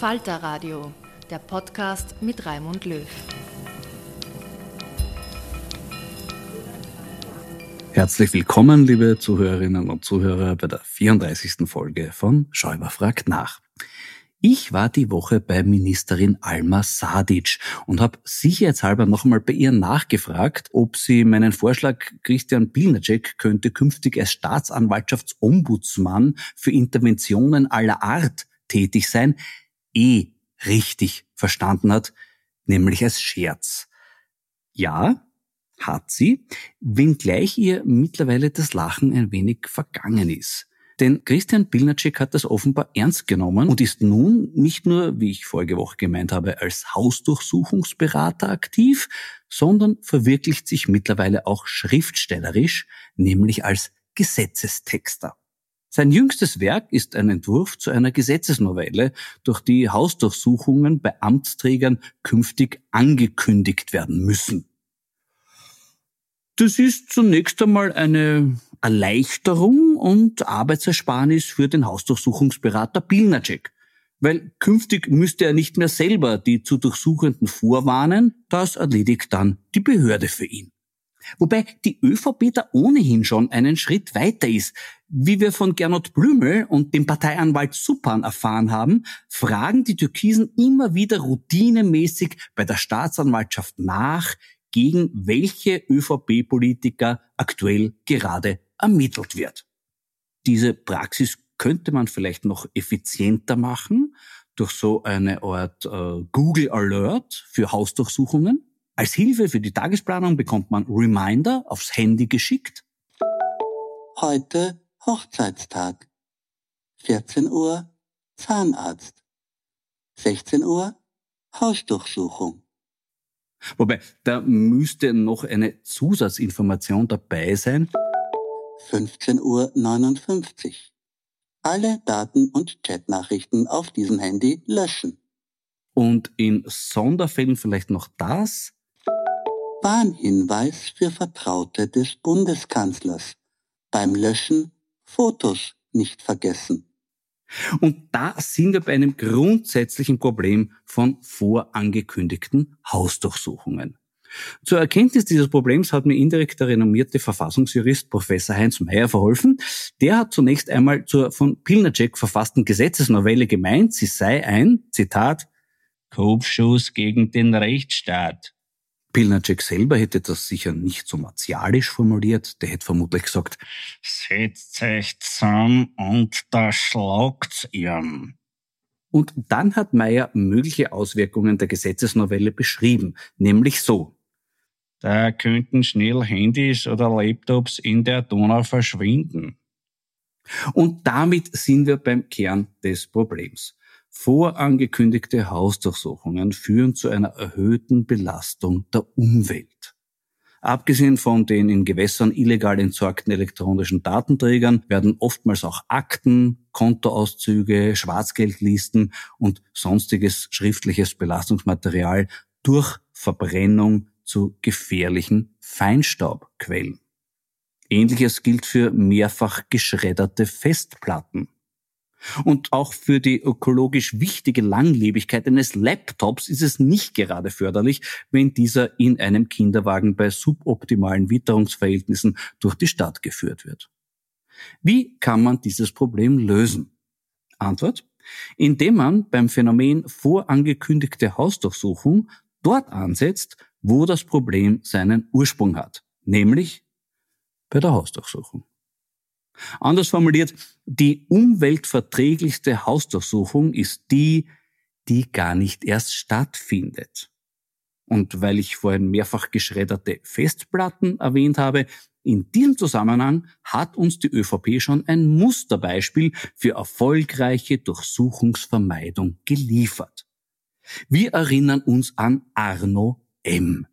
Falter Radio, der Podcast mit Raimund Löw. Herzlich willkommen, liebe Zuhörerinnen und Zuhörer, bei der 34. Folge von Schäuber fragt nach. Ich war die Woche bei Ministerin Alma Sadic und habe sicherheitshalber noch einmal bei ihr nachgefragt, ob sie meinen Vorschlag, Christian Pilnacek könnte künftig als Staatsanwaltschaftsombudsmann für Interventionen aller Art tätig sein, eh richtig verstanden hat, nämlich als Scherz. Ja, hat sie, wenngleich ihr mittlerweile das Lachen ein wenig vergangen ist. Denn Christian Pilnacek hat das offenbar ernst genommen und ist nun nicht nur, wie ich vorige Woche gemeint habe, als Hausdurchsuchungsberater aktiv, sondern verwirklicht sich mittlerweile auch schriftstellerisch, nämlich als Gesetzestexter. Sein jüngstes Werk ist ein Entwurf zu einer Gesetzesnovelle, durch die Hausdurchsuchungen bei Amtsträgern künftig angekündigt werden müssen. Das ist zunächst einmal eine Erleichterung und Arbeitsersparnis für den Hausdurchsuchungsberater Pilnacek. Weil künftig müsste er nicht mehr selber die zu Durchsuchenden vorwarnen, das erledigt dann die Behörde für ihn. Wobei die ÖVP da ohnehin schon einen Schritt weiter ist. Wie wir von Gernot Blümel und dem Parteianwalt Suppan erfahren haben, fragen die Türkisen immer wieder routinemäßig bei der Staatsanwaltschaft nach, gegen welche ÖVP-Politiker aktuell gerade ermittelt wird. Diese Praxis könnte man vielleicht noch effizienter machen durch so eine Art äh, Google Alert für Hausdurchsuchungen. Als Hilfe für die Tagesplanung bekommt man Reminder aufs Handy geschickt. Heute Hochzeitstag. 14 Uhr Zahnarzt. 16 Uhr Hausdurchsuchung. Wobei, da müsste noch eine Zusatzinformation dabei sein. 15.59 Uhr. Alle Daten und Chatnachrichten auf diesem Handy löschen. Und in Sonderfällen vielleicht noch das? Warnhinweis für Vertraute des Bundeskanzlers. Beim Löschen Fotos nicht vergessen. Und da sind wir bei einem grundsätzlichen Problem von vorangekündigten Hausdurchsuchungen. Zur Erkenntnis dieses Problems hat mir indirekt der renommierte Verfassungsjurist Professor Heinz Mayer verholfen. Der hat zunächst einmal zur von Pilnacek verfassten Gesetzesnovelle gemeint, sie sei ein, Zitat, Kopfschuss gegen den Rechtsstaat. Pilnacek selber hätte das sicher nicht so martialisch formuliert. Der hätte vermutlich gesagt, setzt euch zusammen und da schlagt's ihren. Und dann hat Meyer mögliche Auswirkungen der Gesetzesnovelle beschrieben, nämlich so. Da könnten schnell Handys oder Laptops in der Donau verschwinden. Und damit sind wir beim Kern des Problems. Vorangekündigte Hausdurchsuchungen führen zu einer erhöhten Belastung der Umwelt. Abgesehen von den in Gewässern illegal entsorgten elektronischen Datenträgern werden oftmals auch Akten, Kontoauszüge, Schwarzgeldlisten und sonstiges schriftliches Belastungsmaterial durch Verbrennung zu gefährlichen Feinstaubquellen. Ähnliches gilt für mehrfach geschredderte Festplatten. Und auch für die ökologisch wichtige Langlebigkeit eines Laptops ist es nicht gerade förderlich, wenn dieser in einem Kinderwagen bei suboptimalen Witterungsverhältnissen durch die Stadt geführt wird. Wie kann man dieses Problem lösen? Antwort? Indem man beim Phänomen vorangekündigte Hausdurchsuchung dort ansetzt, wo das Problem seinen Ursprung hat, nämlich bei der Hausdurchsuchung. Anders formuliert, die umweltverträglichste Hausdurchsuchung ist die, die gar nicht erst stattfindet. Und weil ich vorhin mehrfach geschredderte Festplatten erwähnt habe, in diesem Zusammenhang hat uns die ÖVP schon ein Musterbeispiel für erfolgreiche Durchsuchungsvermeidung geliefert. Wir erinnern uns an Arno M.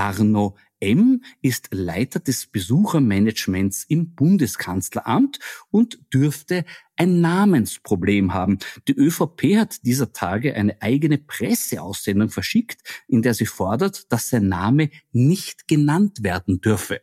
Arno M. ist Leiter des Besuchermanagements im Bundeskanzleramt und dürfte ein Namensproblem haben. Die ÖVP hat dieser Tage eine eigene Presseaussendung verschickt, in der sie fordert, dass sein Name nicht genannt werden dürfe.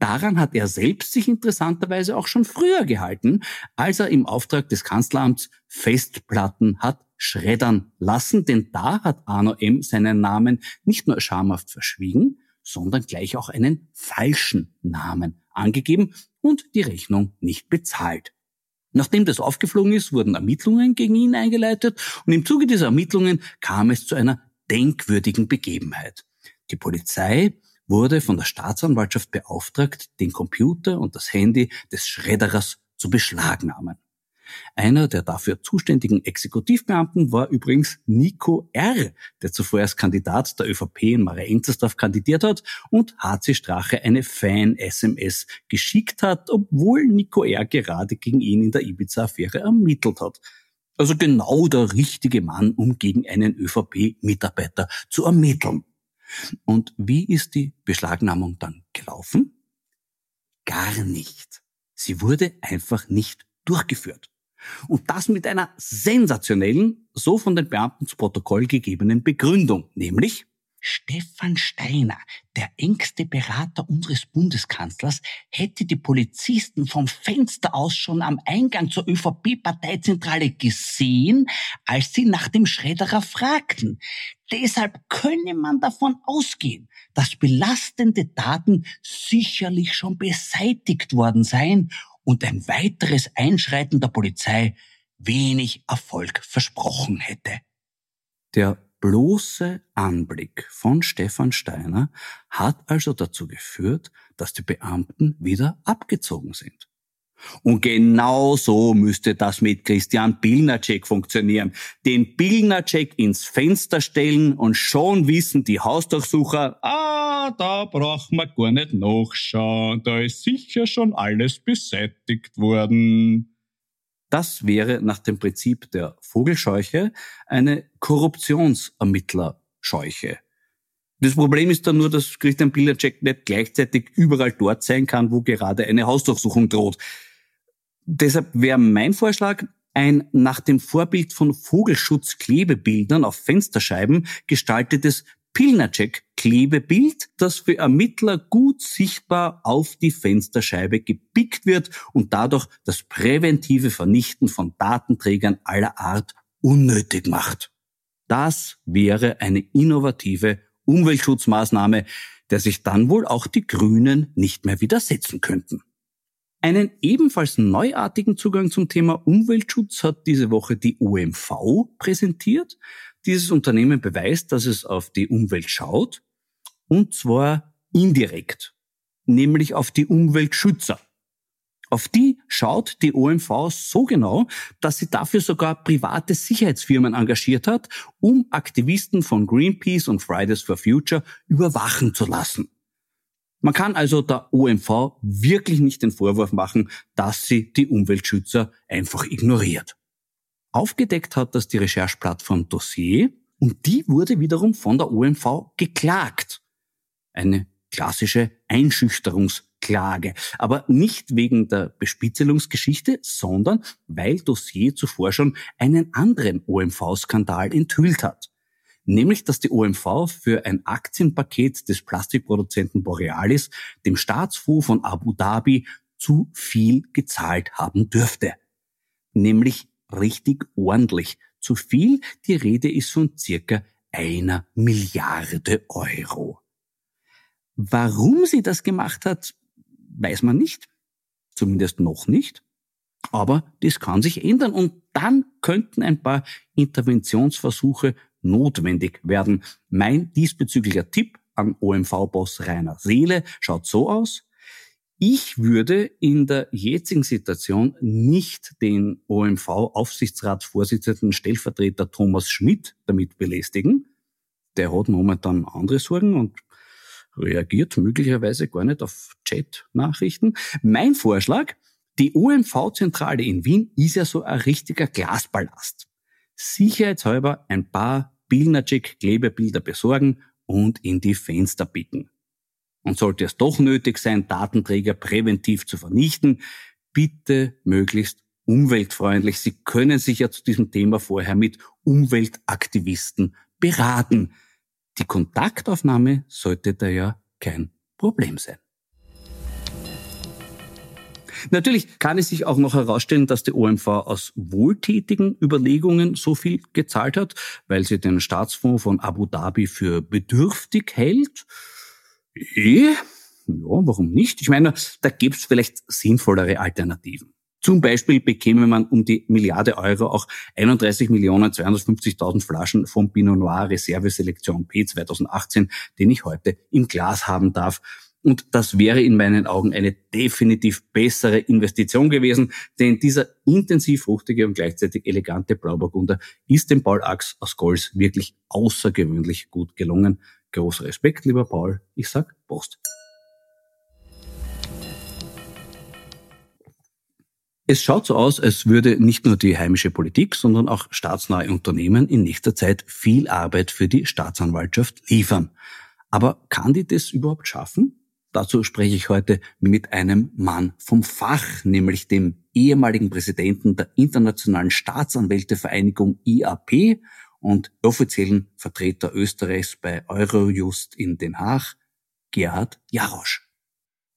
Daran hat er selbst sich interessanterweise auch schon früher gehalten, als er im Auftrag des Kanzleramts Festplatten hat schreddern lassen, denn da hat Arno M. seinen Namen nicht nur schamhaft verschwiegen, sondern gleich auch einen falschen Namen angegeben und die Rechnung nicht bezahlt. Nachdem das aufgeflogen ist, wurden Ermittlungen gegen ihn eingeleitet und im Zuge dieser Ermittlungen kam es zu einer denkwürdigen Begebenheit. Die Polizei wurde von der Staatsanwaltschaft beauftragt, den Computer und das Handy des Schredderers zu beschlagnahmen. Einer der dafür zuständigen Exekutivbeamten war übrigens Nico R., der zuvor als Kandidat der ÖVP in Marienzersdorf kandidiert hat und HC Strache eine Fan-SMS geschickt hat, obwohl Nico R. gerade gegen ihn in der Ibiza-Affäre ermittelt hat. Also genau der richtige Mann, um gegen einen ÖVP-Mitarbeiter zu ermitteln. Und wie ist die Beschlagnahmung dann gelaufen? Gar nicht. Sie wurde einfach nicht durchgeführt. Und das mit einer sensationellen, so von den Beamten zu Protokoll gegebenen Begründung, nämlich Stefan Steiner, der engste Berater unseres Bundeskanzlers, hätte die Polizisten vom Fenster aus schon am Eingang zur ÖVP-Parteizentrale gesehen, als sie nach dem Schredderer fragten. Deshalb könne man davon ausgehen, dass belastende Daten sicherlich schon beseitigt worden seien und ein weiteres Einschreiten der Polizei wenig Erfolg versprochen hätte. Der bloße Anblick von Stefan Steiner hat also dazu geführt, dass die Beamten wieder abgezogen sind. Und genau so müsste das mit Christian Pilnacek funktionieren. Den Pilnacek ins Fenster stellen und schon wissen die Hausdurchsucher, ah, da braucht man gar nicht nachschauen, da ist sicher schon alles beseitigt worden. Das wäre nach dem Prinzip der Vogelscheuche eine Korruptionsermittlerscheuche. Das Problem ist dann nur, dass Christian Pilnacek nicht gleichzeitig überall dort sein kann, wo gerade eine Hausdurchsuchung droht. Deshalb wäre mein Vorschlag, ein nach dem Vorbild von Vogelschutzklebebildern auf Fensterscheiben gestaltetes Pilnacek-Klebebild, das für Ermittler gut sichtbar auf die Fensterscheibe gepickt wird und dadurch das präventive Vernichten von Datenträgern aller Art unnötig macht. Das wäre eine innovative Umweltschutzmaßnahme, der sich dann wohl auch die Grünen nicht mehr widersetzen könnten. Einen ebenfalls neuartigen Zugang zum Thema Umweltschutz hat diese Woche die OMV präsentiert. Dieses Unternehmen beweist, dass es auf die Umwelt schaut, und zwar indirekt, nämlich auf die Umweltschützer. Auf die schaut die OMV so genau, dass sie dafür sogar private Sicherheitsfirmen engagiert hat, um Aktivisten von Greenpeace und Fridays for Future überwachen zu lassen. Man kann also der OMV wirklich nicht den Vorwurf machen, dass sie die Umweltschützer einfach ignoriert. Aufgedeckt hat das die Rechercheplattform Dossier und die wurde wiederum von der OMV geklagt. Eine klassische Einschüchterungsklage. Aber nicht wegen der Bespitzelungsgeschichte, sondern weil Dossier zuvor schon einen anderen OMV-Skandal enthüllt hat. Nämlich, dass die OMV für ein Aktienpaket des Plastikproduzenten Borealis dem Staatsfonds von Abu Dhabi zu viel gezahlt haben dürfte. Nämlich richtig ordentlich. Zu viel, die Rede ist von circa einer Milliarde Euro. Warum sie das gemacht hat, weiß man nicht. Zumindest noch nicht. Aber das kann sich ändern und dann könnten ein paar Interventionsversuche notwendig werden. Mein diesbezüglicher Tipp an OMV-Boss Rainer Seele schaut so aus. Ich würde in der jetzigen Situation nicht den OMV-Aufsichtsratsvorsitzenden Stellvertreter Thomas Schmidt damit belästigen. Der hat momentan andere Sorgen und reagiert möglicherweise gar nicht auf Chat-Nachrichten. Mein Vorschlag, die OMV-Zentrale in Wien ist ja so ein richtiger Glaspalast. Sicherheitshalber ein paar Bilnacek-Klebebilder besorgen und in die Fenster bieten. Und sollte es doch nötig sein, Datenträger präventiv zu vernichten, bitte möglichst umweltfreundlich. Sie können sich ja zu diesem Thema vorher mit Umweltaktivisten beraten. Die Kontaktaufnahme sollte da ja kein Problem sein. Natürlich kann es sich auch noch herausstellen, dass die OMV aus wohltätigen Überlegungen so viel gezahlt hat, weil sie den Staatsfonds von Abu Dhabi für bedürftig hält. Eh, ja, warum nicht? Ich meine, da gibt's vielleicht sinnvollere Alternativen. Zum Beispiel bekäme man um die Milliarde Euro auch 31.250.000 Flaschen vom Pinot Noir Reserveselektion P 2018, den ich heute im Glas haben darf. Und das wäre in meinen Augen eine definitiv bessere Investition gewesen, denn dieser intensiv fruchtige und gleichzeitig elegante Blauburgunder ist dem Paul aus Golz wirklich außergewöhnlich gut gelungen. Großer Respekt, lieber Paul. Ich sag Prost. Es schaut so aus, als würde nicht nur die heimische Politik, sondern auch staatsnahe Unternehmen in nächster Zeit viel Arbeit für die Staatsanwaltschaft liefern. Aber kann die das überhaupt schaffen? Dazu spreche ich heute mit einem Mann vom Fach, nämlich dem ehemaligen Präsidenten der Internationalen Staatsanwältevereinigung IAP und offiziellen Vertreter Österreichs bei Eurojust in Den Haag, Gerhard Jarosch.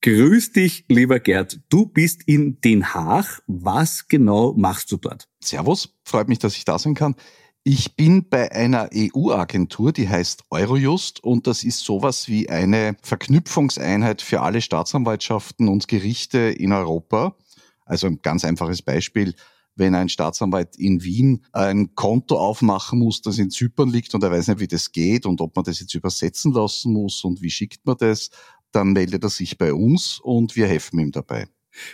Grüß dich, lieber Gerd. Du bist in Den Haag. Was genau machst du dort? Servus, freut mich, dass ich da sein kann. Ich bin bei einer EU-Agentur, die heißt Eurojust und das ist sowas wie eine Verknüpfungseinheit für alle Staatsanwaltschaften und Gerichte in Europa. Also ein ganz einfaches Beispiel. Wenn ein Staatsanwalt in Wien ein Konto aufmachen muss, das in Zypern liegt und er weiß nicht, wie das geht und ob man das jetzt übersetzen lassen muss und wie schickt man das, dann meldet er sich bei uns und wir helfen ihm dabei.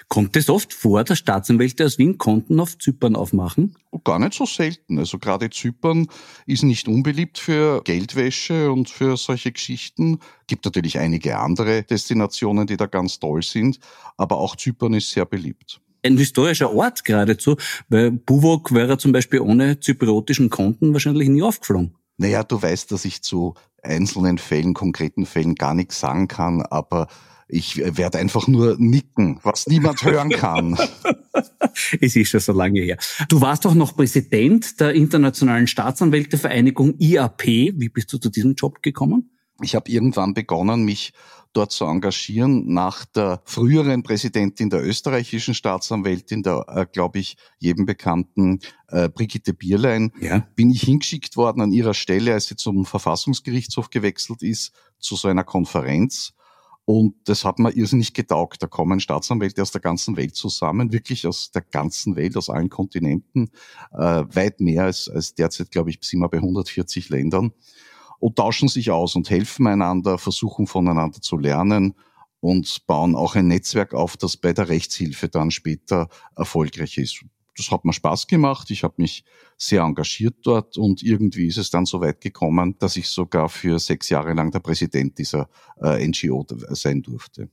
Kommt es oft vor, dass Staatsanwälte aus Wien Konten auf Zypern aufmachen? Gar nicht so selten. Also gerade Zypern ist nicht unbeliebt für Geldwäsche und für solche Geschichten. Gibt natürlich einige andere Destinationen, die da ganz toll sind, aber auch Zypern ist sehr beliebt ein historischer Ort geradezu, weil Buvok wäre zum Beispiel ohne zypriotischen Konten wahrscheinlich nie aufgeflogen. Naja, du weißt, dass ich zu einzelnen Fällen, konkreten Fällen gar nichts sagen kann, aber ich werde einfach nur nicken, was niemand hören kann. es ist schon so lange her. Du warst doch noch Präsident der Internationalen Staatsanwältevereinigung IAP. Wie bist du zu diesem Job gekommen? Ich habe irgendwann begonnen, mich dort zu engagieren. Nach der früheren Präsidentin der österreichischen Staatsanwältin, der, äh, glaube ich, jedem bekannten äh, Brigitte Bierlein, ja. bin ich hingeschickt worden an ihrer Stelle, als sie zum Verfassungsgerichtshof gewechselt ist, zu so einer Konferenz. Und das hat mir irrsinnig getaugt. Da kommen Staatsanwälte aus der ganzen Welt zusammen, wirklich aus der ganzen Welt, aus allen Kontinenten, äh, weit mehr als, als derzeit, glaube ich, sind wir bei 140 Ländern und tauschen sich aus und helfen einander, versuchen voneinander zu lernen. und bauen auch ein Netzwerk auf, das bei der Rechtshilfe dann später erfolgreich ist. Das hat mir Spaß gemacht. Ich habe mich sehr engagiert dort und irgendwie ist es dann so weit gekommen, dass ich sogar für sechs Jahre lang der Präsident dieser äh, NGO sein durfte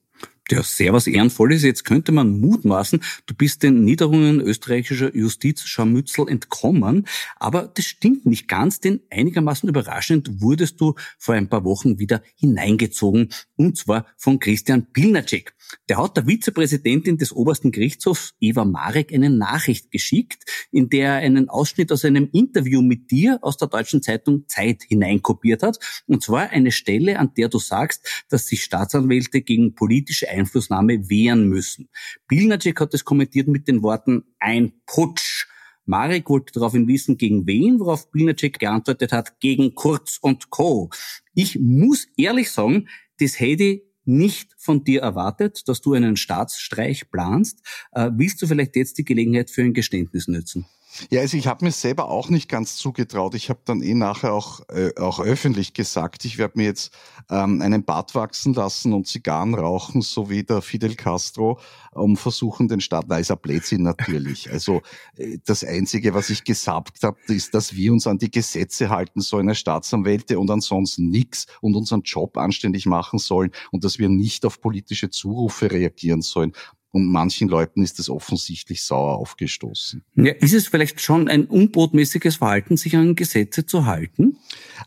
ja sehr was Ehrenvolles. Jetzt könnte man mutmaßen, du bist den Niederungen österreichischer Justizscharmützel entkommen. Aber das stimmt nicht ganz, denn einigermaßen überraschend wurdest du vor ein paar Wochen wieder hineingezogen. Und zwar von Christian Pilnacek. Der hat der Vizepräsidentin des obersten Gerichtshofs, Eva Marek, eine Nachricht geschickt, in der er einen Ausschnitt aus einem Interview mit dir aus der deutschen Zeitung Zeit hineinkopiert hat. Und zwar eine Stelle, an der du sagst, dass sich Staatsanwälte gegen politische Einflussnahme wehren müssen. Pilnacek hat es kommentiert mit den Worten ein Putsch. Marek wollte daraufhin wissen, gegen wen, worauf Pilnacek geantwortet hat, gegen Kurz und Co. Ich muss ehrlich sagen, das hätte nicht von dir erwartet, dass du einen Staatsstreich planst. Äh, willst du vielleicht jetzt die Gelegenheit für ein Geständnis nutzen? Ja, also ich habe mir selber auch nicht ganz zugetraut. Ich habe dann eh nachher auch, äh, auch öffentlich gesagt, ich werde mir jetzt ähm, einen Bart wachsen lassen und Zigarren rauchen, so wie der Fidel Castro, um versuchen, den Staat, na, ist ein Blödsinn natürlich. Also äh, das Einzige, was ich gesagt habe, ist, dass wir uns an die Gesetze halten sollen als Staatsanwälte und ansonsten nichts und unseren Job anständig machen sollen und dass wir nicht auf politische Zurufe reagieren sollen. Und manchen Leuten ist es offensichtlich sauer aufgestoßen. Ja, ist es vielleicht schon ein unbotmäßiges Verhalten, sich an Gesetze zu halten?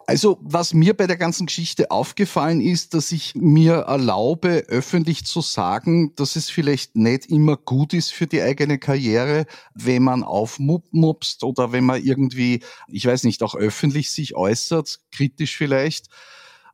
Also, was mir bei der ganzen Geschichte aufgefallen ist, dass ich mir erlaube, öffentlich zu sagen, dass es vielleicht nicht immer gut ist für die eigene Karriere, wenn man aufmupst oder wenn man irgendwie, ich weiß nicht, auch öffentlich sich äußert, kritisch vielleicht.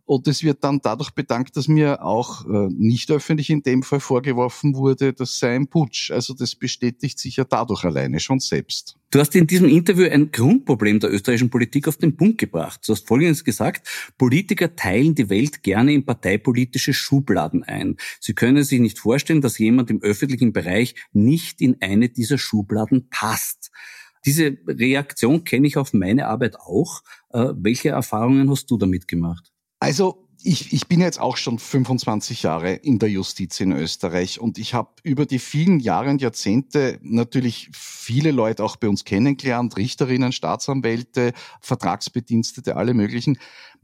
Und es wird dann dadurch bedankt, dass mir auch äh, nicht öffentlich in dem Fall vorgeworfen wurde, das sei ein Putsch. Also das bestätigt sich ja dadurch alleine schon selbst. Du hast in diesem Interview ein Grundproblem der österreichischen Politik auf den Punkt gebracht. Du hast Folgendes gesagt, Politiker teilen die Welt gerne in parteipolitische Schubladen ein. Sie können sich nicht vorstellen, dass jemand im öffentlichen Bereich nicht in eine dieser Schubladen passt. Diese Reaktion kenne ich auf meine Arbeit auch. Äh, welche Erfahrungen hast du damit gemacht? Also ich, ich bin jetzt auch schon 25 Jahre in der Justiz in Österreich und ich habe über die vielen Jahre und Jahrzehnte natürlich viele Leute auch bei uns kennengelernt, Richterinnen, Staatsanwälte, Vertragsbedienstete, alle möglichen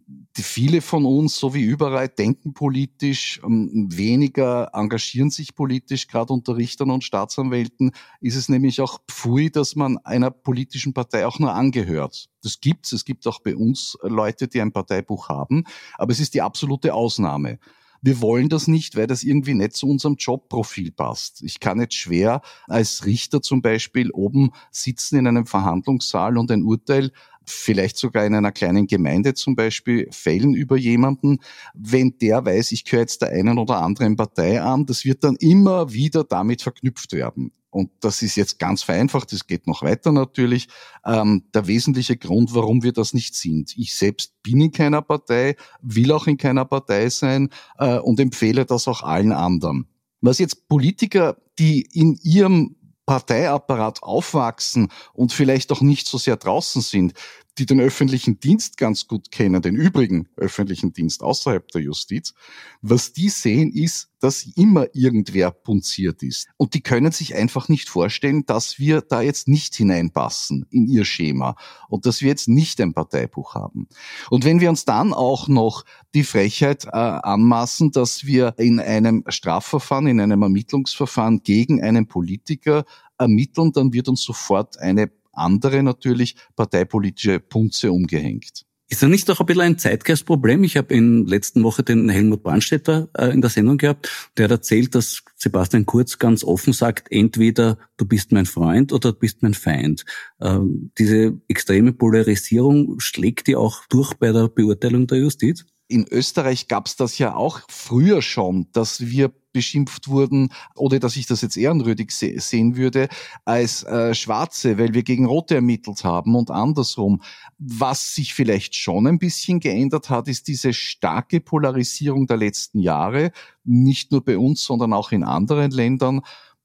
die viele von uns, so wie überall, denken politisch, ähm, weniger engagieren sich politisch, gerade unter Richtern und Staatsanwälten ist es nämlich auch pfui, dass man einer politischen Partei auch nur angehört. Das gibt's. Es gibt auch bei uns Leute, die ein Parteibuch haben, aber es ist die absolute Ausnahme. Wir wollen das nicht, weil das irgendwie nicht zu unserem Jobprofil passt. Ich kann jetzt schwer als Richter zum Beispiel oben sitzen in einem Verhandlungssaal und ein Urteil vielleicht sogar in einer kleinen Gemeinde zum Beispiel fällen über jemanden, wenn der weiß, ich gehöre jetzt der einen oder anderen Partei an, das wird dann immer wieder damit verknüpft werden. Und das ist jetzt ganz vereinfacht, es geht noch weiter natürlich. Ähm, der wesentliche Grund, warum wir das nicht sind. Ich selbst bin in keiner Partei, will auch in keiner Partei sein äh, und empfehle das auch allen anderen. Was jetzt Politiker, die in ihrem Parteiapparat aufwachsen und vielleicht auch nicht so sehr draußen sind, die den öffentlichen Dienst ganz gut kennen, den übrigen öffentlichen Dienst außerhalb der Justiz, was die sehen ist, dass immer irgendwer punziert ist. Und die können sich einfach nicht vorstellen, dass wir da jetzt nicht hineinpassen in ihr Schema und dass wir jetzt nicht ein Parteibuch haben. Und wenn wir uns dann auch noch die Frechheit äh, anmaßen, dass wir in einem Strafverfahren, in einem Ermittlungsverfahren gegen einen Politiker ermitteln, dann wird uns sofort eine andere natürlich parteipolitische Punze umgehängt. Ist das nicht auch ein bisschen ein Zeitgeistproblem? Ich habe in letzten Woche den Helmut Brandstätter äh, in der Sendung gehabt. Der hat erzählt, dass Sebastian Kurz ganz offen sagt, entweder du bist mein Freund oder du bist mein Feind. Ähm, diese extreme Polarisierung schlägt die auch durch bei der Beurteilung der Justiz? In Österreich gab es das ja auch früher schon, dass wir beschimpft wurden oder dass ich das jetzt ehrenrührig se sehen würde als äh, Schwarze, weil wir gegen Rote ermittelt haben und andersrum. Was sich vielleicht schon ein bisschen geändert hat, ist diese starke Polarisierung der letzten Jahre, nicht nur bei uns, sondern auch in anderen Ländern.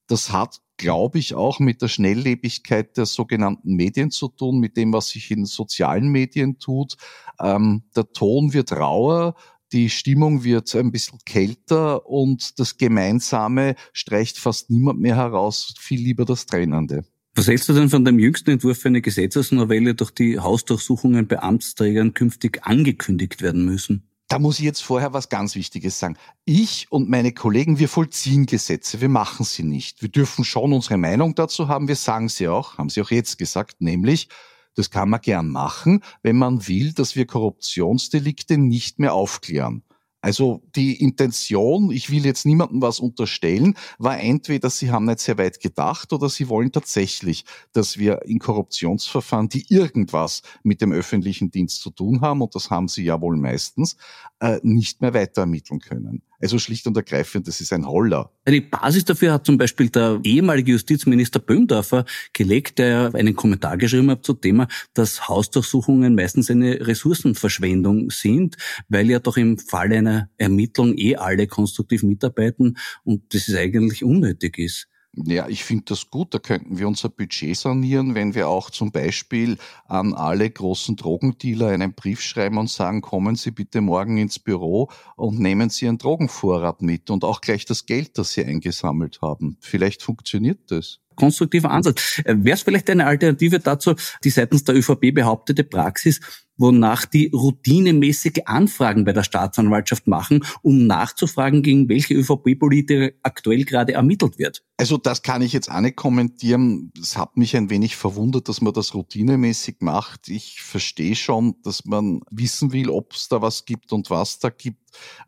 Das hat glaube ich, auch mit der Schnelllebigkeit der sogenannten Medien zu tun, mit dem, was sich in sozialen Medien tut. Ähm, der Ton wird rauer, die Stimmung wird ein bisschen kälter und das Gemeinsame streicht fast niemand mehr heraus, viel lieber das Trennende. Was hältst du denn von dem jüngsten Entwurf für eine Gesetzesnovelle, durch die Hausdurchsuchungen bei Amtsträgern künftig angekündigt werden müssen? Da muss ich jetzt vorher was ganz Wichtiges sagen. Ich und meine Kollegen, wir vollziehen Gesetze, wir machen sie nicht. Wir dürfen schon unsere Meinung dazu haben, wir sagen sie auch, haben sie auch jetzt gesagt, nämlich, das kann man gern machen, wenn man will, dass wir Korruptionsdelikte nicht mehr aufklären. Also die Intention, ich will jetzt niemandem was unterstellen, war entweder sie haben nicht sehr weit gedacht oder sie wollen tatsächlich, dass wir in Korruptionsverfahren, die irgendwas mit dem öffentlichen Dienst zu tun haben, und das haben sie ja wohl meistens, äh, nicht mehr weiter ermitteln können. Also schlicht und ergreifend, das ist ein Holler. Eine Basis dafür hat zum Beispiel der ehemalige Justizminister Böhmdorfer gelegt, der einen Kommentar geschrieben hat zum Thema, dass Hausdurchsuchungen meistens eine Ressourcenverschwendung sind, weil ja doch im Fall einer Ermittlung eh alle konstruktiv mitarbeiten und das ist eigentlich unnötig ist. Ja, ich finde das gut. Da könnten wir unser Budget sanieren, wenn wir auch zum Beispiel an alle großen Drogendealer einen Brief schreiben und sagen, kommen Sie bitte morgen ins Büro und nehmen Sie einen Drogenvorrat mit und auch gleich das Geld, das Sie eingesammelt haben. Vielleicht funktioniert das konstruktiver Ansatz. Äh, Wäre es vielleicht eine Alternative dazu, die seitens der ÖVP behauptete Praxis, wonach die routinemäßige Anfragen bei der Staatsanwaltschaft machen, um nachzufragen, gegen welche ÖVP-Politiker aktuell gerade ermittelt wird? Also das kann ich jetzt auch nicht kommentieren. Es hat mich ein wenig verwundert, dass man das routinemäßig macht. Ich verstehe schon, dass man wissen will, ob es da was gibt und was da gibt.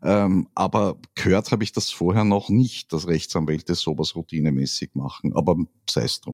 Ähm, aber gehört habe ich das vorher noch nicht, dass Rechtsanwälte sowas routinemäßig machen. Aber sei es drum.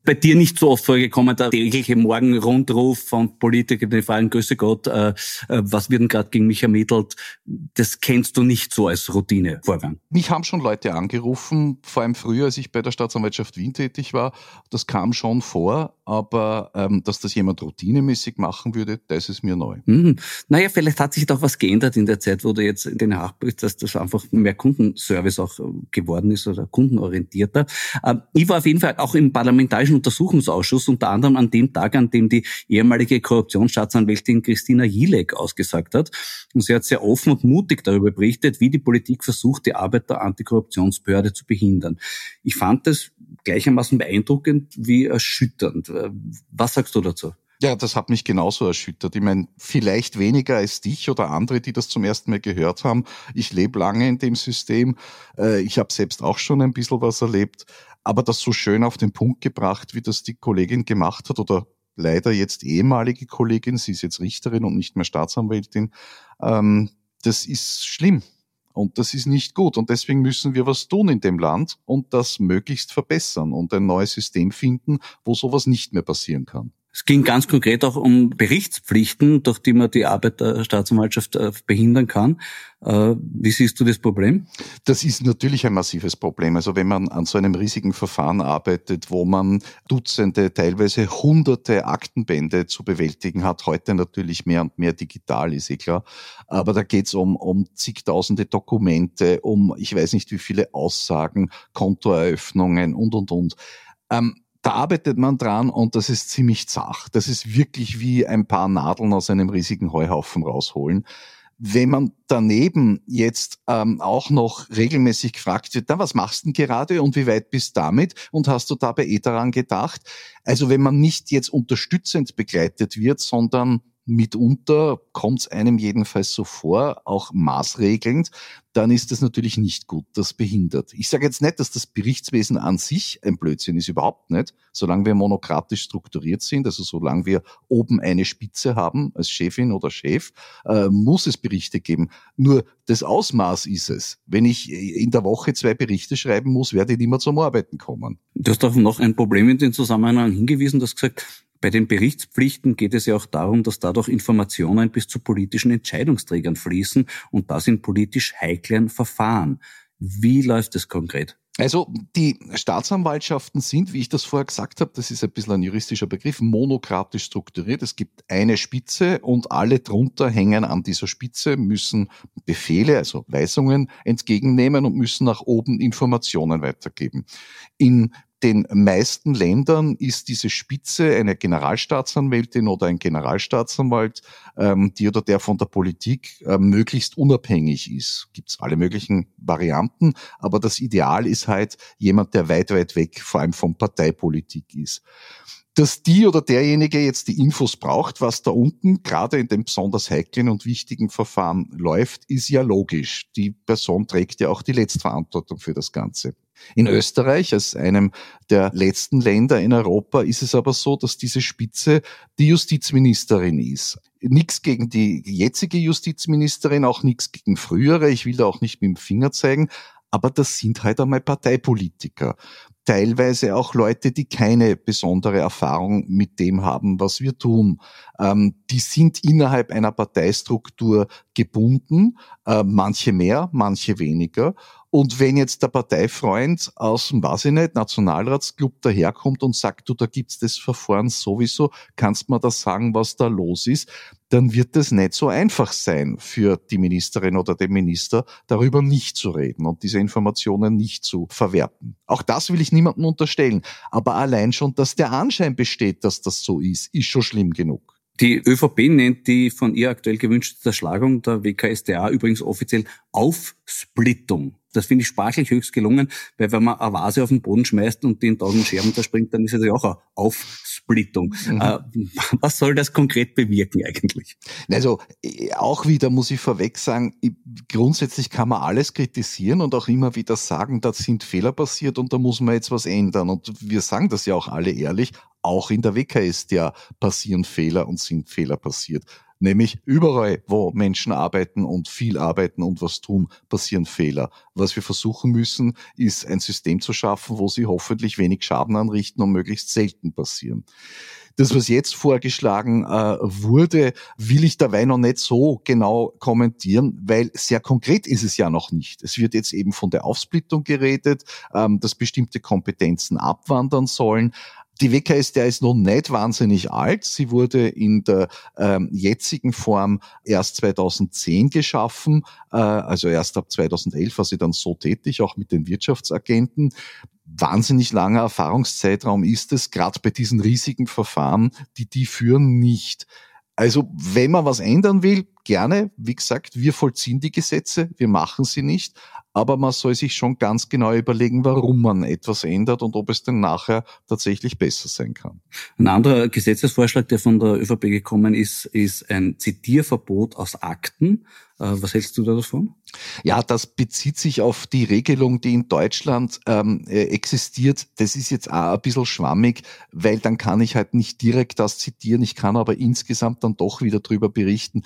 Bei dir nicht so oft vorgekommen, der tägliche Morgenrundruf von Politikern, die fragen, Grüße Gott, äh, äh, was wird denn gerade gegen mich ermittelt? Das kennst du nicht so als Routinevorgang. Mich haben schon Leute angerufen, vor allem früher, als ich bei der Staatsanwaltschaft Wien tätig war. Das kam schon vor, aber ähm, dass das jemand routinemäßig machen würde, das ist mir neu. Mhm. Naja, vielleicht hat sich doch was geändert in der Zeit, wo du jetzt in den Haag bist, dass das einfach mehr Kundenservice auch geworden ist oder kundenorientierter. Ähm, ich war auf jeden Fall auch im Parlamentarischen Untersuchungsausschuss, unter anderem an dem Tag, an dem die ehemalige Korruptionsstaatsanwältin Christina Jilek ausgesagt hat. Und sie hat sehr offen und mutig darüber berichtet, wie die Politik versucht, die Arbeit der Antikorruptionsbehörde zu behindern. Ich fand das gleichermaßen beeindruckend wie erschütternd. Was sagst du dazu? Ja, das hat mich genauso erschüttert. Ich meine, vielleicht weniger als dich oder andere, die das zum ersten Mal gehört haben. Ich lebe lange in dem System. Äh, ich habe selbst auch schon ein bisschen was erlebt. Aber das so schön auf den Punkt gebracht, wie das die Kollegin gemacht hat oder leider jetzt ehemalige Kollegin, sie ist jetzt Richterin und nicht mehr Staatsanwältin, ähm, das ist schlimm. Und das ist nicht gut. Und deswegen müssen wir was tun in dem Land und das möglichst verbessern und ein neues System finden, wo sowas nicht mehr passieren kann. Es ging ganz konkret auch um Berichtspflichten, durch die man die Arbeit der Staatsanwaltschaft äh, behindern kann. Äh, wie siehst du das Problem? Das ist natürlich ein massives Problem. Also wenn man an so einem riesigen Verfahren arbeitet, wo man Dutzende, teilweise hunderte Aktenbände zu bewältigen hat, heute natürlich mehr und mehr digital, ist eh klar. Aber da geht es um, um zigtausende Dokumente, um ich weiß nicht wie viele Aussagen, Kontoeröffnungen und, und, und. Ähm, da arbeitet man dran und das ist ziemlich zach. Das ist wirklich wie ein paar Nadeln aus einem riesigen Heuhaufen rausholen. Wenn man daneben jetzt ähm, auch noch regelmäßig gefragt wird, na, was machst du denn gerade und wie weit bist du damit und hast du dabei eh daran gedacht? Also wenn man nicht jetzt unterstützend begleitet wird, sondern mitunter kommt es einem jedenfalls so vor, auch maßregelnd, dann ist das natürlich nicht gut. Das behindert. Ich sage jetzt nicht, dass das Berichtswesen an sich ein Blödsinn ist, überhaupt nicht. Solange wir monokratisch strukturiert sind, also solange wir oben eine Spitze haben als Chefin oder Chef, äh, muss es Berichte geben. Nur das Ausmaß ist es. Wenn ich in der Woche zwei Berichte schreiben muss, werde ich nicht mehr zum Arbeiten kommen. Du hast auf noch ein Problem in dem Zusammenhang hingewiesen, du hast gesagt, bei den Berichtspflichten geht es ja auch darum, dass dadurch Informationen bis zu politischen Entscheidungsträgern fließen und das in politisch heiklen Verfahren. Wie läuft es konkret? Also die Staatsanwaltschaften sind, wie ich das vorher gesagt habe, das ist ein bisschen ein juristischer Begriff, monokratisch strukturiert. Es gibt eine Spitze und alle drunter hängen an dieser Spitze, müssen Befehle, also Weisungen entgegennehmen und müssen nach oben Informationen weitergeben. In den meisten Ländern ist diese Spitze eine Generalstaatsanwältin oder ein Generalstaatsanwalt, ähm, die oder der von der Politik äh, möglichst unabhängig ist. Gibt es alle möglichen Varianten, aber das Ideal ist halt jemand, der weit, weit weg vor allem von Parteipolitik ist dass die oder derjenige jetzt die Infos braucht, was da unten gerade in dem besonders heiklen und wichtigen Verfahren läuft, ist ja logisch. Die Person trägt ja auch die Letztverantwortung für das Ganze. In Österreich, als einem der letzten Länder in Europa, ist es aber so, dass diese Spitze die Justizministerin ist. Nichts gegen die jetzige Justizministerin, auch nichts gegen frühere. Ich will da auch nicht mit dem Finger zeigen. Aber das sind halt einmal Parteipolitiker teilweise auch Leute, die keine besondere Erfahrung mit dem haben, was wir tun. Ähm, die sind innerhalb einer Parteistruktur gebunden, äh, manche mehr, manche weniger. Und wenn jetzt der Parteifreund aus dem, weiß ich nicht, Nationalratsclub daherkommt und sagt, du, da gibt's das Verfahren sowieso, kannst mir das sagen, was da los ist, dann wird es nicht so einfach sein für die Ministerin oder den Minister, darüber nicht zu reden und diese Informationen nicht zu verwerten. Auch das will ich niemandem unterstellen. Aber allein schon, dass der Anschein besteht, dass das so ist, ist schon schlimm genug. Die ÖVP nennt die von ihr aktuell gewünschte Zerschlagung der WKSDA übrigens offiziell Aufsplittung. Das finde ich sprachlich höchst gelungen, weil wenn man eine Vase auf den Boden schmeißt und die in tausend Scherben zerspringt, dann ist es ja auch eine Aufsplittung. Mhm. Äh, was soll das konkret bewirken eigentlich? Also äh, auch wieder muss ich vorweg sagen, grundsätzlich kann man alles kritisieren und auch immer wieder sagen, da sind Fehler passiert und da muss man jetzt was ändern. Und wir sagen das ja auch alle ehrlich, auch in der WKStA passieren Fehler und sind Fehler passiert. Nämlich überall, wo Menschen arbeiten und viel arbeiten und was tun, passieren Fehler. Was wir versuchen müssen, ist ein System zu schaffen, wo sie hoffentlich wenig Schaden anrichten und möglichst selten passieren. Das, was jetzt vorgeschlagen äh, wurde, will ich dabei noch nicht so genau kommentieren, weil sehr konkret ist es ja noch nicht. Es wird jetzt eben von der Aufsplittung geredet, ähm, dass bestimmte Kompetenzen abwandern sollen. Die WKS, der ist noch nicht wahnsinnig alt. Sie wurde in der ähm, jetzigen Form erst 2010 geschaffen, äh, also erst ab 2011 war sie dann so tätig, auch mit den Wirtschaftsagenten. Wahnsinnig langer Erfahrungszeitraum ist es, gerade bei diesen riesigen Verfahren, die die führen, nicht. Also wenn man was ändern will, gerne. Wie gesagt, wir vollziehen die Gesetze, wir machen sie nicht aber man soll sich schon ganz genau überlegen, warum man etwas ändert und ob es denn nachher tatsächlich besser sein kann. Ein anderer Gesetzesvorschlag, der von der ÖVP gekommen ist, ist ein Zitierverbot aus Akten. Äh, was hältst du da davon? Ja, das bezieht sich auf die Regelung, die in Deutschland ähm, äh, existiert. Das ist jetzt auch ein bisschen schwammig, weil dann kann ich halt nicht direkt das zitieren. Ich kann aber insgesamt dann doch wieder drüber berichten.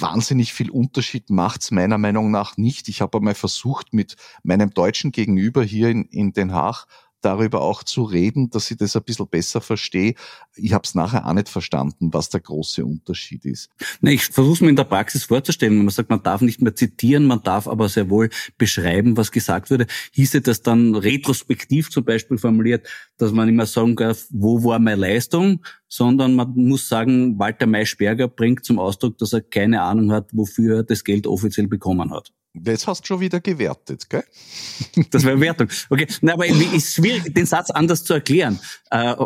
Wahnsinnig viel Unterschied macht's meiner Meinung nach nicht. Ich habe einmal versucht, mit meinem deutschen Gegenüber hier in, in Den Haag darüber auch zu reden, dass ich das ein bisschen besser verstehe. Ich habe es nachher auch nicht verstanden, was der große Unterschied ist. Na, ich versuche es mir in der Praxis vorzustellen. Man sagt, man darf nicht mehr zitieren, man darf aber sehr wohl beschreiben, was gesagt wurde. Hieße das dann retrospektiv zum Beispiel formuliert, dass man immer sagen darf, wo war meine Leistung, sondern man muss sagen, Walter Maischberger bringt zum Ausdruck, dass er keine Ahnung hat, wofür er das Geld offiziell bekommen hat. Jetzt hast du schon wieder gewertet, gell? Das wäre Wertung. Okay, na, aber es ist schwierig, den Satz anders zu erklären. Äh, ja.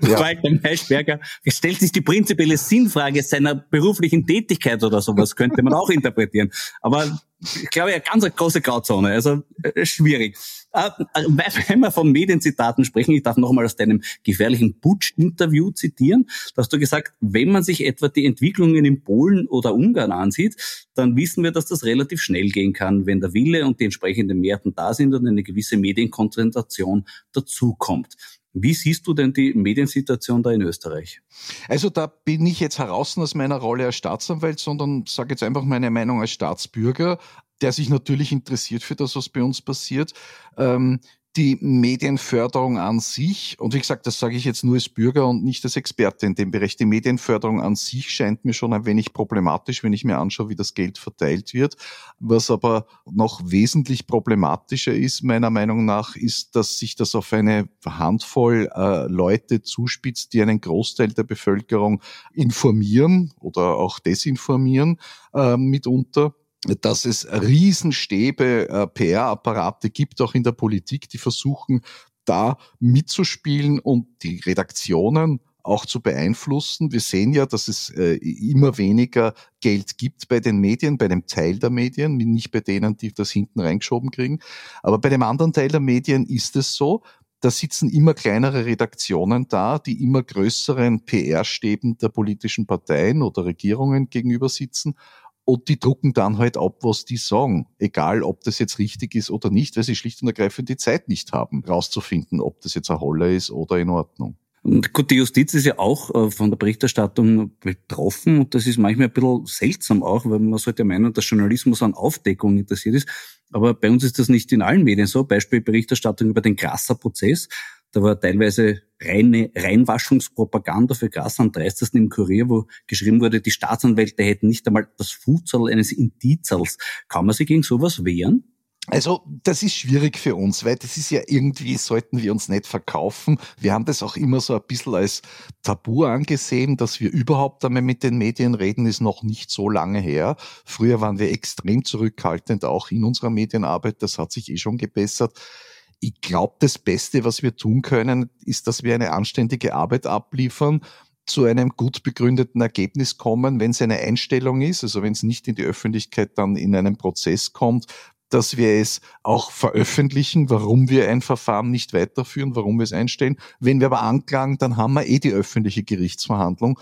Walter Maischberger stellt sich die prinzipielle Sinnfrage seiner beruflichen Tätigkeit oder sowas, könnte man auch interpretieren. Aber ich glaube, eine ganz große Grauzone, also äh, schwierig. Äh, wenn wir von Medienzitaten sprechen, ich darf nochmal aus deinem gefährlichen Putsch-Interview zitieren, da hast du gesagt, wenn man sich etwa die Entwicklungen in Polen oder Ungarn ansieht, dann wissen wir, dass das relativ schnell gehen kann, wenn der Wille und die entsprechenden Mehrheiten da sind und eine gewisse Medienkonzentration dazukommt. Wie siehst du denn die Mediensituation da in Österreich? Also da bin ich jetzt heraus aus meiner Rolle als Staatsanwalt, sondern sage jetzt einfach meine Meinung als Staatsbürger, der sich natürlich interessiert für das, was bei uns passiert. Ähm, die Medienförderung an sich, und wie gesagt, das sage ich jetzt nur als Bürger und nicht als Experte in dem Bereich, die Medienförderung an sich scheint mir schon ein wenig problematisch, wenn ich mir anschaue, wie das Geld verteilt wird. Was aber noch wesentlich problematischer ist, meiner Meinung nach, ist, dass sich das auf eine Handvoll äh, Leute zuspitzt, die einen Großteil der Bevölkerung informieren oder auch desinformieren äh, mitunter dass es Riesenstäbe, äh, PR-Apparate gibt, auch in der Politik, die versuchen, da mitzuspielen und die Redaktionen auch zu beeinflussen. Wir sehen ja, dass es äh, immer weniger Geld gibt bei den Medien, bei dem Teil der Medien, nicht bei denen, die das hinten reingeschoben kriegen. Aber bei dem anderen Teil der Medien ist es so, da sitzen immer kleinere Redaktionen da, die immer größeren PR-Stäben der politischen Parteien oder Regierungen gegenüber sitzen und die drucken dann halt ab, was die sagen. Egal, ob das jetzt richtig ist oder nicht, weil sie schlicht und ergreifend die Zeit nicht haben, rauszufinden, ob das jetzt ein Holler ist oder in Ordnung. Und gut, die Justiz ist ja auch äh, von der Berichterstattung betroffen und das ist manchmal ein bisschen seltsam auch, weil man sollte meinen, dass Journalismus an Aufdeckung interessiert ist. Aber bei uns ist das nicht in allen Medien so. Beispiel Berichterstattung über den Grasser-Prozess. Da war teilweise reine Reinwaschungspropaganda für Gras am dreistesten im Kurier, wo geschrieben wurde, die Staatsanwälte hätten nicht einmal das Futsal eines Indizals. Kann man sich gegen sowas wehren? Also das ist schwierig für uns, weil das ist ja irgendwie, sollten wir uns nicht verkaufen. Wir haben das auch immer so ein bisschen als Tabu angesehen, dass wir überhaupt einmal mit den Medien reden, ist noch nicht so lange her. Früher waren wir extrem zurückhaltend, auch in unserer Medienarbeit. Das hat sich eh schon gebessert ich glaube, das Beste, was wir tun können, ist, dass wir eine anständige Arbeit abliefern, zu einem gut begründeten Ergebnis kommen, wenn es eine Einstellung ist, also wenn es nicht in die Öffentlichkeit dann in einen Prozess kommt, dass wir es auch veröffentlichen, warum wir ein Verfahren nicht weiterführen, warum wir es einstellen. Wenn wir aber anklagen, dann haben wir eh die öffentliche Gerichtsverhandlung.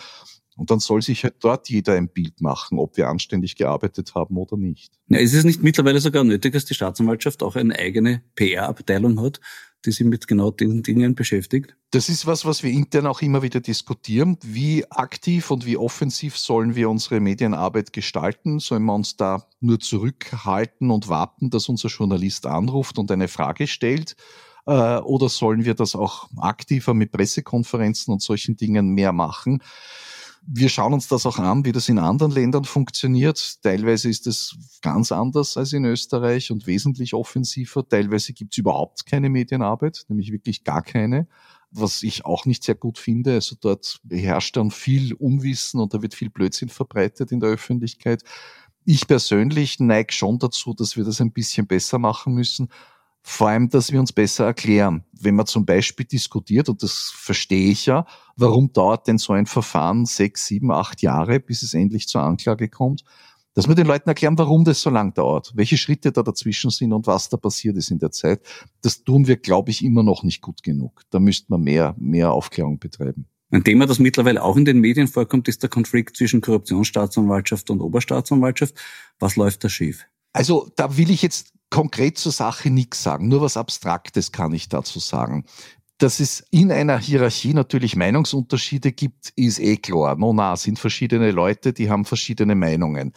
Und dann soll sich halt dort jeder ein Bild machen, ob wir anständig gearbeitet haben oder nicht. Ja, ist es nicht mittlerweile sogar nötig, dass die Staatsanwaltschaft auch eine eigene PR-Abteilung hat, die sich mit genau diesen Dingen beschäftigt? Das ist was, was wir intern auch immer wieder diskutieren. Wie aktiv und wie offensiv sollen wir unsere Medienarbeit gestalten? Sollen wir uns da nur zurückhalten und warten, dass unser Journalist anruft und eine Frage stellt? Äh, oder sollen wir das auch aktiver mit Pressekonferenzen und solchen Dingen mehr machen? Wir schauen uns das auch an, wie das in anderen Ländern funktioniert. Teilweise ist es ganz anders als in Österreich und wesentlich offensiver. Teilweise gibt es überhaupt keine Medienarbeit, nämlich wirklich gar keine was ich auch nicht sehr gut finde. Also dort herrscht dann viel Unwissen und da wird viel Blödsinn verbreitet in der Öffentlichkeit. Ich persönlich neige schon dazu, dass wir das ein bisschen besser machen müssen. Vor allem, dass wir uns besser erklären. Wenn man zum Beispiel diskutiert, und das verstehe ich ja, warum dauert denn so ein Verfahren sechs, sieben, acht Jahre, bis es endlich zur Anklage kommt, dass wir den Leuten erklären, warum das so lang dauert, welche Schritte da dazwischen sind und was da passiert ist in der Zeit. Das tun wir, glaube ich, immer noch nicht gut genug. Da müsste man mehr, mehr Aufklärung betreiben. Ein Thema, das mittlerweile auch in den Medien vorkommt, ist der Konflikt zwischen Korruptionsstaatsanwaltschaft und Oberstaatsanwaltschaft. Was läuft da schief? Also da will ich jetzt konkret zur Sache nichts sagen, nur was Abstraktes kann ich dazu sagen. Dass es in einer Hierarchie natürlich Meinungsunterschiede gibt, ist eh klar. No, na, sind verschiedene Leute, die haben verschiedene Meinungen.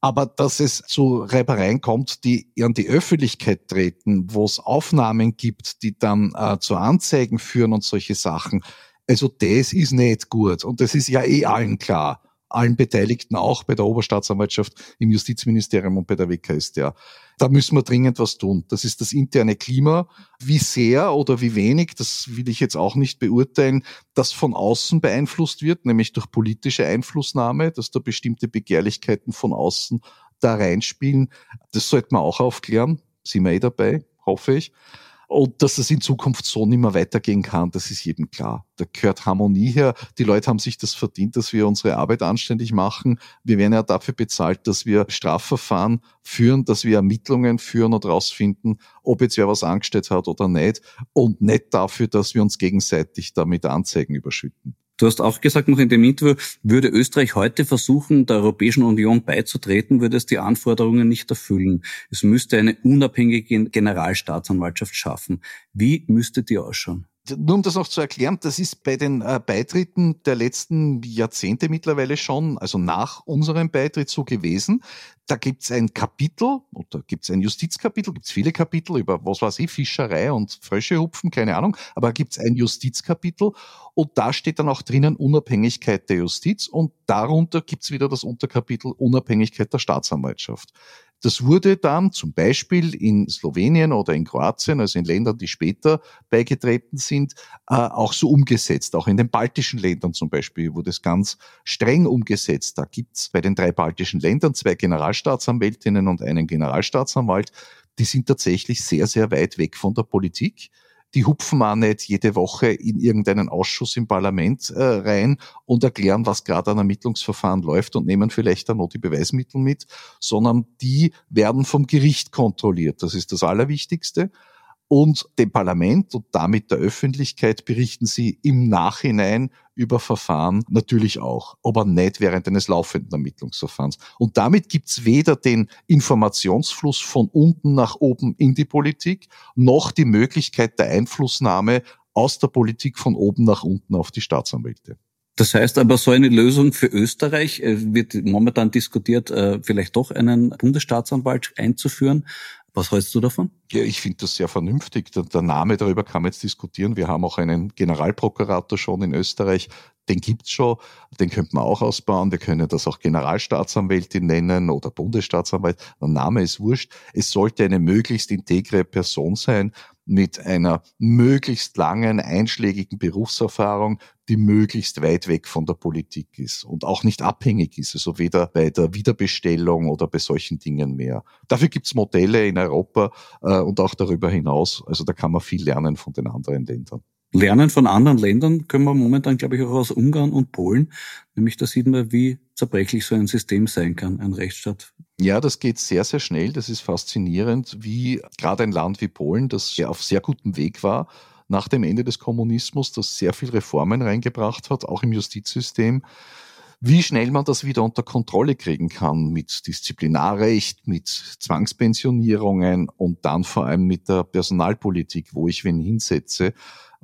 Aber dass es zu Reibereien kommt, die an die Öffentlichkeit treten, wo es Aufnahmen gibt, die dann äh, zu Anzeigen führen und solche Sachen, also das ist nicht gut. Und das ist ja eh allen klar allen Beteiligten, auch bei der Oberstaatsanwaltschaft, im Justizministerium und bei der WKStA. Da müssen wir dringend was tun. Das ist das interne Klima. Wie sehr oder wie wenig, das will ich jetzt auch nicht beurteilen, das von außen beeinflusst wird, nämlich durch politische Einflussnahme, dass da bestimmte Begehrlichkeiten von außen da reinspielen. Das sollte man auch aufklären. Sind wir eh dabei, hoffe ich. Und dass es in Zukunft so nicht mehr weitergehen kann, das ist jedem klar. Da gehört Harmonie her. Die Leute haben sich das verdient, dass wir unsere Arbeit anständig machen. Wir werden ja dafür bezahlt, dass wir Strafverfahren führen, dass wir Ermittlungen führen und rausfinden, ob jetzt wer was angestellt hat oder nicht. Und nicht dafür, dass wir uns gegenseitig damit Anzeigen überschütten. Du hast auch gesagt noch in dem Interview, würde Österreich heute versuchen, der Europäischen Union beizutreten, würde es die Anforderungen nicht erfüllen. Es müsste eine unabhängige Generalstaatsanwaltschaft schaffen. Wie müsste die ausschauen? Nur um das noch zu erklären, das ist bei den äh, Beitritten der letzten Jahrzehnte mittlerweile schon, also nach unserem Beitritt so gewesen. Da gibt's ein Kapitel, oder gibt's ein Justizkapitel, gibt's viele Kapitel über, was weiß ich, Fischerei und Frösche hupfen, keine Ahnung, aber gibt's ein Justizkapitel und da steht dann auch drinnen Unabhängigkeit der Justiz und darunter gibt's wieder das Unterkapitel Unabhängigkeit der Staatsanwaltschaft. Das wurde dann zum Beispiel in Slowenien oder in Kroatien, also in Ländern, die später beigetreten sind, äh, auch so umgesetzt. Auch in den baltischen Ländern zum Beispiel wurde es ganz streng umgesetzt. Da gibt's bei den drei baltischen Ländern zwei Generalstaatsanwältinnen und einen Generalstaatsanwalt. Die sind tatsächlich sehr, sehr weit weg von der Politik die hupfen auch nicht jede Woche in irgendeinen Ausschuss im Parlament äh, rein und erklären, was gerade an Ermittlungsverfahren läuft und nehmen vielleicht dann noch die Beweismittel mit, sondern die werden vom Gericht kontrolliert. Das ist das Allerwichtigste und dem Parlament und damit der Öffentlichkeit berichten sie im Nachhinein über Verfahren natürlich auch, aber nicht während eines laufenden Ermittlungsverfahrens. Und damit gibt's weder den Informationsfluss von unten nach oben in die Politik, noch die Möglichkeit der Einflussnahme aus der Politik von oben nach unten auf die Staatsanwälte. Das heißt aber, so eine Lösung für Österreich äh, wird momentan diskutiert, äh, vielleicht doch einen Bundesstaatsanwalt einzuführen. Was hältst du davon? Ja, ich finde das sehr vernünftig. Der, der, Name darüber kann man jetzt diskutieren. Wir haben auch einen Generalprokurator schon in Österreich. Den gibt's schon. Den könnte man auch ausbauen. Wir können das auch Generalstaatsanwältin nennen oder Bundesstaatsanwalt. Der Name ist wurscht. Es sollte eine möglichst integre Person sein mit einer möglichst langen, einschlägigen Berufserfahrung, die möglichst weit weg von der Politik ist und auch nicht abhängig ist, also weder bei der Wiederbestellung oder bei solchen Dingen mehr. Dafür gibt's Modelle in Europa äh, und auch darüber hinaus. Also da kann man viel lernen von den anderen Ländern. Lernen von anderen Ländern können wir momentan, glaube ich, auch aus Ungarn und Polen. Nämlich da sieht man, wie zerbrechlich so ein System sein kann, ein Rechtsstaat. Ja, das geht sehr, sehr schnell. Das ist faszinierend, wie gerade ein Land wie Polen, das ja auf sehr gutem Weg war, nach dem Ende des Kommunismus, das sehr viel Reformen reingebracht hat, auch im Justizsystem, wie schnell man das wieder unter Kontrolle kriegen kann mit Disziplinarrecht, mit Zwangspensionierungen und dann vor allem mit der Personalpolitik, wo ich wen hinsetze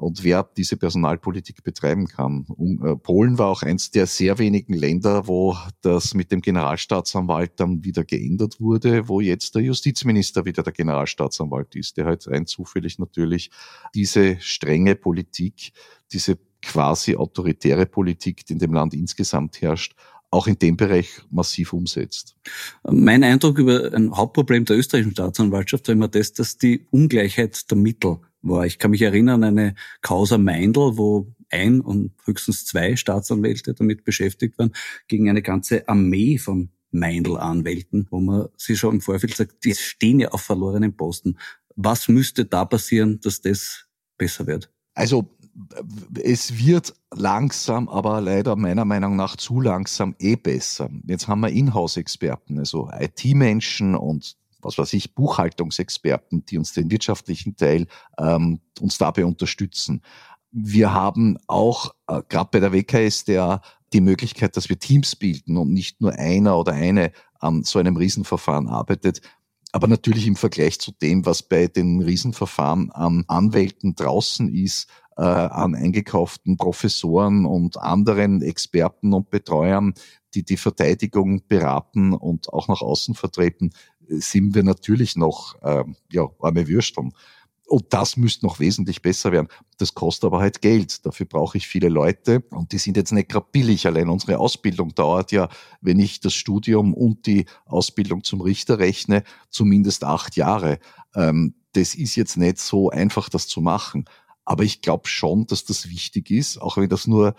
und wer diese Personalpolitik betreiben kann. Äh, Polen war auch eins der sehr wenigen Länder, wo das mit dem Generalstaatsanwalt dann wieder geändert wurde, wo jetzt der Justizminister wieder der Generalstaatsanwalt ist, der halt rein zufällig natürlich diese strenge Politik, diese quasi autoritäre Politik, die in dem Land insgesamt herrscht, auch in dem Bereich massiv umsetzt. Mein Eindruck über ein Hauptproblem der österreichischen Staatsanwaltschaft war immer das, dass die Ungleichheit der Mittel war. Ich kann mich erinnern an eine Causa Meindl, wo ein und höchstens zwei Staatsanwälte damit beschäftigt waren, gegen eine ganze Armee von Meindl-Anwälten, wo man sich schon im Vorfeld sagt, die stehen ja auf verlorenen Posten. Was müsste da passieren, dass das besser wird? Also es wird langsam, aber leider meiner Meinung nach zu langsam eh besser. Jetzt haben wir Inhouse-Experten, also IT-Menschen und was weiß ich, Buchhaltungsexperten, die uns den wirtschaftlichen Teil ähm, uns dabei unterstützen. Wir haben auch, äh, gerade bei der WKSDA, die Möglichkeit, dass wir Teams bilden und nicht nur einer oder eine an so einem Riesenverfahren arbeitet. Aber natürlich im Vergleich zu dem, was bei den Riesenverfahren an Anwälten draußen ist, äh, an eingekauften Professoren und anderen Experten und Betreuern, die die Verteidigung beraten und auch nach außen vertreten, sind wir natürlich noch äh, ja, arme Würsteln. Und das müsste noch wesentlich besser werden. Das kostet aber halt Geld. Dafür brauche ich viele Leute. Und die sind jetzt nicht gerade billig. Allein unsere Ausbildung dauert ja, wenn ich das Studium und die Ausbildung zum Richter rechne, zumindest acht Jahre. Ähm, das ist jetzt nicht so einfach, das zu machen. Aber ich glaube schon, dass das wichtig ist, auch wenn das nur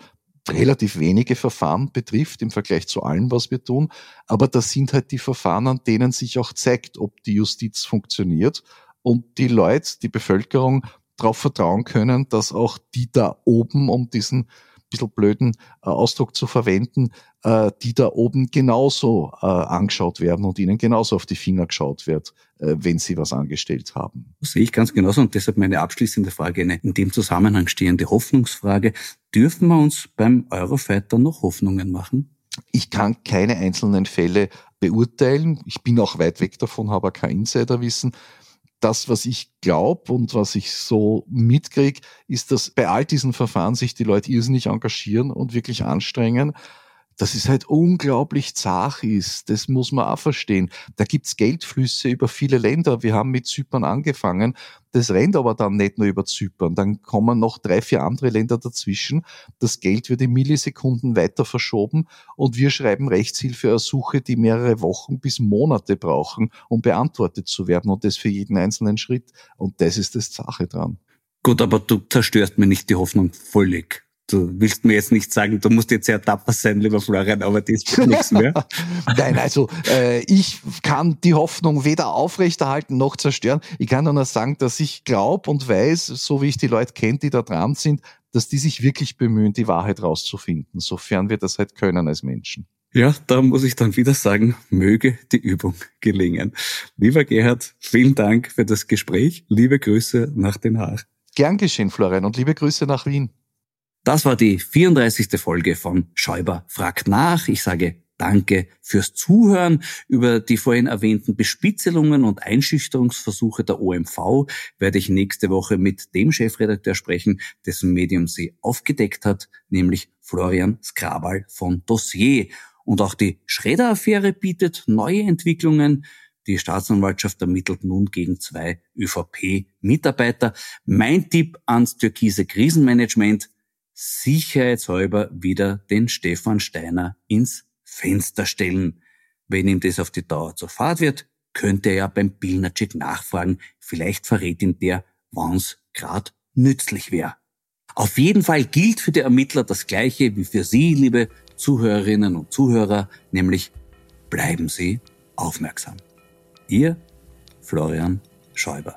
relativ wenige Verfahren betrifft im Vergleich zu allem, was wir tun. Aber das sind halt die Verfahren, an denen sich auch zeigt, ob die Justiz funktioniert und die Leute, die Bevölkerung darauf vertrauen können, dass auch die da oben, um diesen bisschen blöden äh, Ausdruck zu verwenden, äh, die da oben genauso äh, angeschaut werden und ihnen genauso auf die Finger geschaut wird, äh, wenn sie was angestellt haben. Das sehe ich ganz genauso und deshalb meine abschließende Frage, eine in dem Zusammenhang stehende Hoffnungsfrage. Dürfen wir uns beim Eurofighter noch Hoffnungen machen? Ich kann keine einzelnen Fälle beurteilen. Ich bin auch weit weg davon, habe kein Insiderwissen das, was ich glaube und was ich so mitkriege, ist, dass bei all diesen Verfahren sich die Leute irrsinnig engagieren und wirklich anstrengen dass es halt unglaublich zart ist. Das muss man auch verstehen. Da gibt's Geldflüsse über viele Länder. Wir haben mit Zypern angefangen. Das rennt aber dann nicht nur über Zypern. Dann kommen noch drei, vier andere Länder dazwischen. Das Geld wird in Millisekunden weiter verschoben und wir schreiben Rechtshilfeersuche, die mehrere Wochen bis Monate brauchen, um beantwortet zu werden und das für jeden einzelnen Schritt. Und das ist das Sache dran. Gut, aber du zerstörst mir nicht die Hoffnung völlig du willst mir jetzt nicht sagen, du musst jetzt sehr tapfer sein, lieber Florian, aber das wird nichts mehr. Nein, also äh, ich kann die Hoffnung weder aufrechterhalten noch zerstören. Ich kann nur sagen, dass ich glaube und weiß, so wie ich die Leute kenne, die da dran sind, dass die sich wirklich bemühen, die Wahrheit rauszufinden, sofern wir das halt können als Menschen. Ja, da muss ich dann wieder sagen, möge die Übung gelingen. Lieber Gerhard, vielen Dank für das Gespräch. Liebe Grüße nach Den Haag. Gern geschehen, Florian, und liebe Grüße nach Wien. Das war die 34. Folge von Schäuber fragt nach. Ich sage Danke fürs Zuhören. Über die vorhin erwähnten Bespitzelungen und Einschüchterungsversuche der OMV werde ich nächste Woche mit dem Chefredakteur sprechen, dessen Medium sie aufgedeckt hat, nämlich Florian Skrabal von Dossier. Und auch die Schredder-Affäre bietet neue Entwicklungen. Die Staatsanwaltschaft ermittelt nun gegen zwei ÖVP-Mitarbeiter. Mein Tipp ans türkise Krisenmanagement, sicherheitshalber wieder den Stefan Steiner ins Fenster stellen. Wenn ihm das auf die Dauer zu fad wird, könnte er ja beim Pilnacek nachfragen. Vielleicht verrät ihm der, wann's grad nützlich wäre. Auf jeden Fall gilt für die Ermittler das Gleiche wie für Sie, liebe Zuhörerinnen und Zuhörer, nämlich bleiben Sie aufmerksam. Ihr Florian Schäuber.